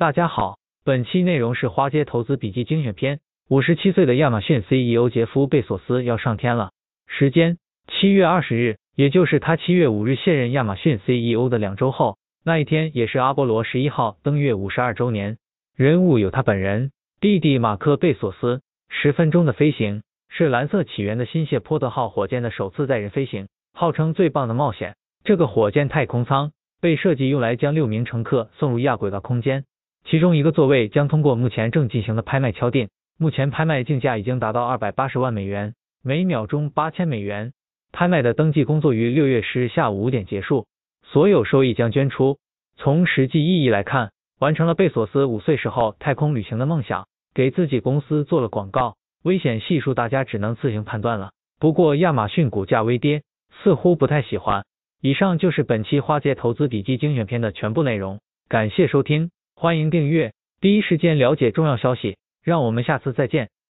大家好，本期内容是花街投资笔记精选篇。五十七岁的亚马逊 CEO 杰夫·贝索斯要上天了。时间：七月二十日，也就是他七月五日卸任亚马逊 CEO 的两周后。那一天也是阿波罗十一号登月五十二周年。人物有他本人、弟弟马克·贝索斯。十分钟的飞行是蓝色起源的新谢泼德号火箭的首次载人飞行，号称最棒的冒险。这个火箭太空舱被设计用来将六名乘客送入亚轨道空间。其中一个座位将通过目前正进行的拍卖敲定，目前拍卖竞价已经达到二百八十万美元，每秒钟八千美元。拍卖的登记工作于六月十日下午五点结束，所有收益将捐出。从实际意义来看，完成了贝索斯五岁时候太空旅行的梦想，给自己公司做了广告。危险系数大家只能自行判断了。不过亚马逊股价微跌，似乎不太喜欢。以上就是本期花街投资笔记精选篇的全部内容，感谢收听。欢迎订阅，第一时间了解重要消息。让我们下次再见。